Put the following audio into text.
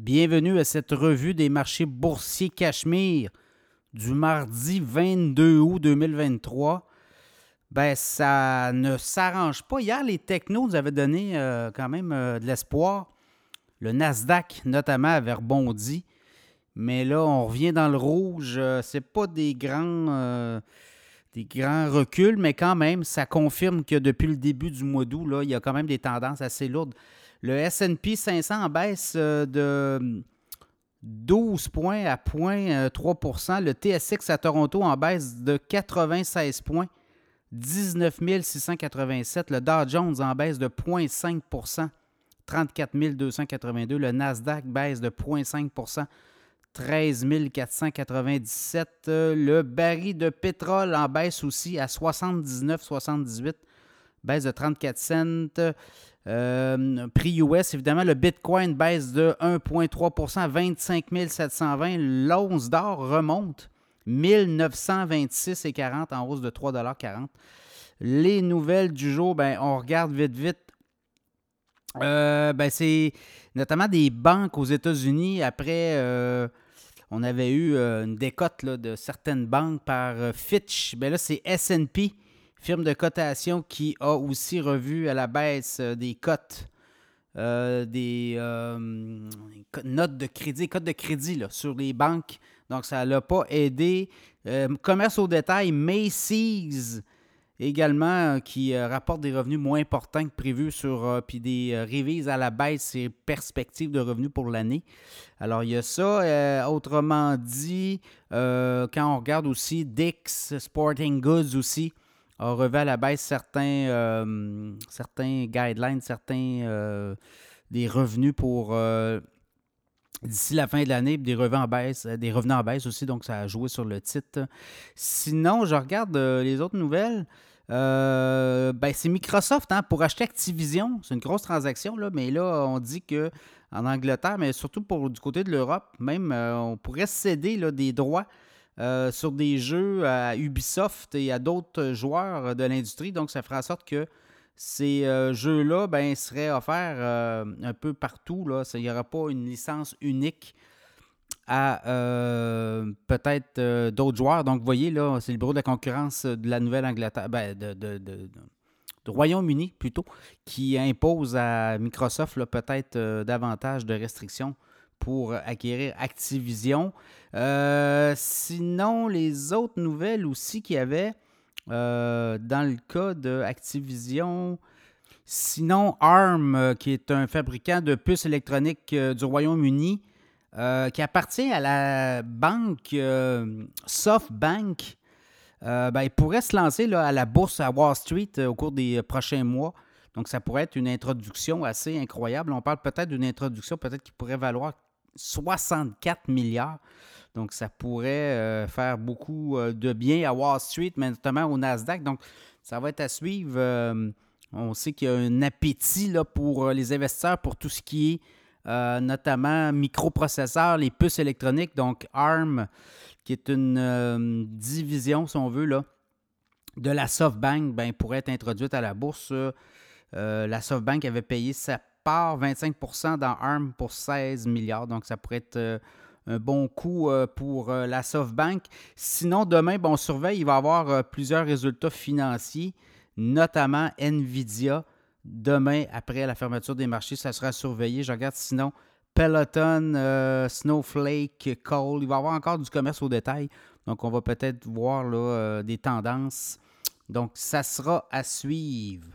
Bienvenue à cette revue des marchés boursiers Cachemire du mardi 22 août 2023. Ben, ça ne s'arrange pas. Hier, les technos nous avaient donné euh, quand même euh, de l'espoir. Le Nasdaq, notamment, avait rebondi. Mais là, on revient dans le rouge. Euh, c'est pas des grands, des grands reculs, mais quand même, ça confirme que depuis le début du mois d'août, il y a quand même des tendances assez lourdes. Le SP 500 en baisse de 12 points à 0,3% Le TSX à Toronto en baisse de 96 points, 19 687. Le Dow Jones en baisse de 0,5% 34 282. Le Nasdaq baisse de 0,5% 13 497. Le baril de pétrole en baisse aussi à 79,78, baisse de 34 cents. Euh, prix US, évidemment, le Bitcoin baisse de 1,3 à 25 720. L'once d'or remonte 1926,40 en hausse de 3,40 Les nouvelles du jour, ben, on regarde vite, vite. Euh, ben, c'est notamment des banques aux États-Unis. Après, euh, on avait eu une décote de certaines banques par Fitch. Ben là, c'est SP firme de cotation qui a aussi revu à la baisse euh, des cotes, euh, des euh, notes de crédit, cotes de crédit sur les banques. Donc, ça ne l'a pas aidé. commerce au détail, Macy's également, qui rapporte des revenus moins importants que prévu sur, puis des révises à la baisse ses perspectives de revenus pour l'année. Alors, il y a ça. autrement dit, quand on regarde aussi Dix Sporting Goods aussi, a revu à la baisse certains, euh, certains guidelines, certains euh, des revenus pour euh, d'ici la fin de l'année, des revenus en baisse, des revenus en baisse aussi, donc ça a joué sur le titre. Sinon, je regarde les autres nouvelles. ben, c'est Microsoft hein, pour acheter Activision. C'est une grosse transaction, là, mais là, on dit que en Angleterre, mais surtout pour du côté de l'Europe, même, on pourrait céder là, des droits euh, sur des jeux à Ubisoft et à d'autres joueurs de l'industrie. Donc, ça fera en sorte que ces euh, jeux-là ben, seraient offerts euh, un peu partout. Là. Il n'y aura pas une licence unique à peut-être d'autres joueurs. Donc, vous voyez, là, c'est le bureau de la concurrence de la Nouvelle-Angleterre, ben, de, Royaume-Uni plutôt, qui impose à Microsoft peut-être davantage de restrictions pour acquérir Activision. Euh, sinon, les autres nouvelles aussi qu'il y avait euh, dans le cas de Activision. Sinon, ARM, euh, qui est un fabricant de puces électroniques du Royaume-Uni, qui appartient à la banque SoftBank, ben, il pourrait se lancer là, à la bourse à Wall Street au cours des prochains mois. Donc, ça pourrait être une introduction assez incroyable. On parle peut-être d'une introduction peut-être qui pourrait valoir 64 milliards. Donc, ça pourrait euh, faire beaucoup euh, de bien à Wall Street, mais notamment au Nasdaq. Donc, ça va être à suivre. Euh, on sait qu'il y a un appétit pour les investisseurs pour tout ce qui est notamment microprocesseurs, les puces électroniques. Donc, ARM, qui est une division, si on veut, de la SoftBank, ben, pourrait être introduite à la bourse. la SoftBank avait payé sa 25% dans ARM pour 16 milliards. Donc, ça pourrait être euh, un bon coup euh, pour euh, la SoftBank. Sinon, demain, bon, on surveille, il va y avoir plusieurs résultats financiers, notamment Nvidia. Demain, après la fermeture des marchés, ça sera surveillé. Je regarde sinon Peloton, Snowflake, Cole. Il va y avoir encore du commerce au détail. Donc, on va peut-être voir des tendances. Donc, ça sera à suivre.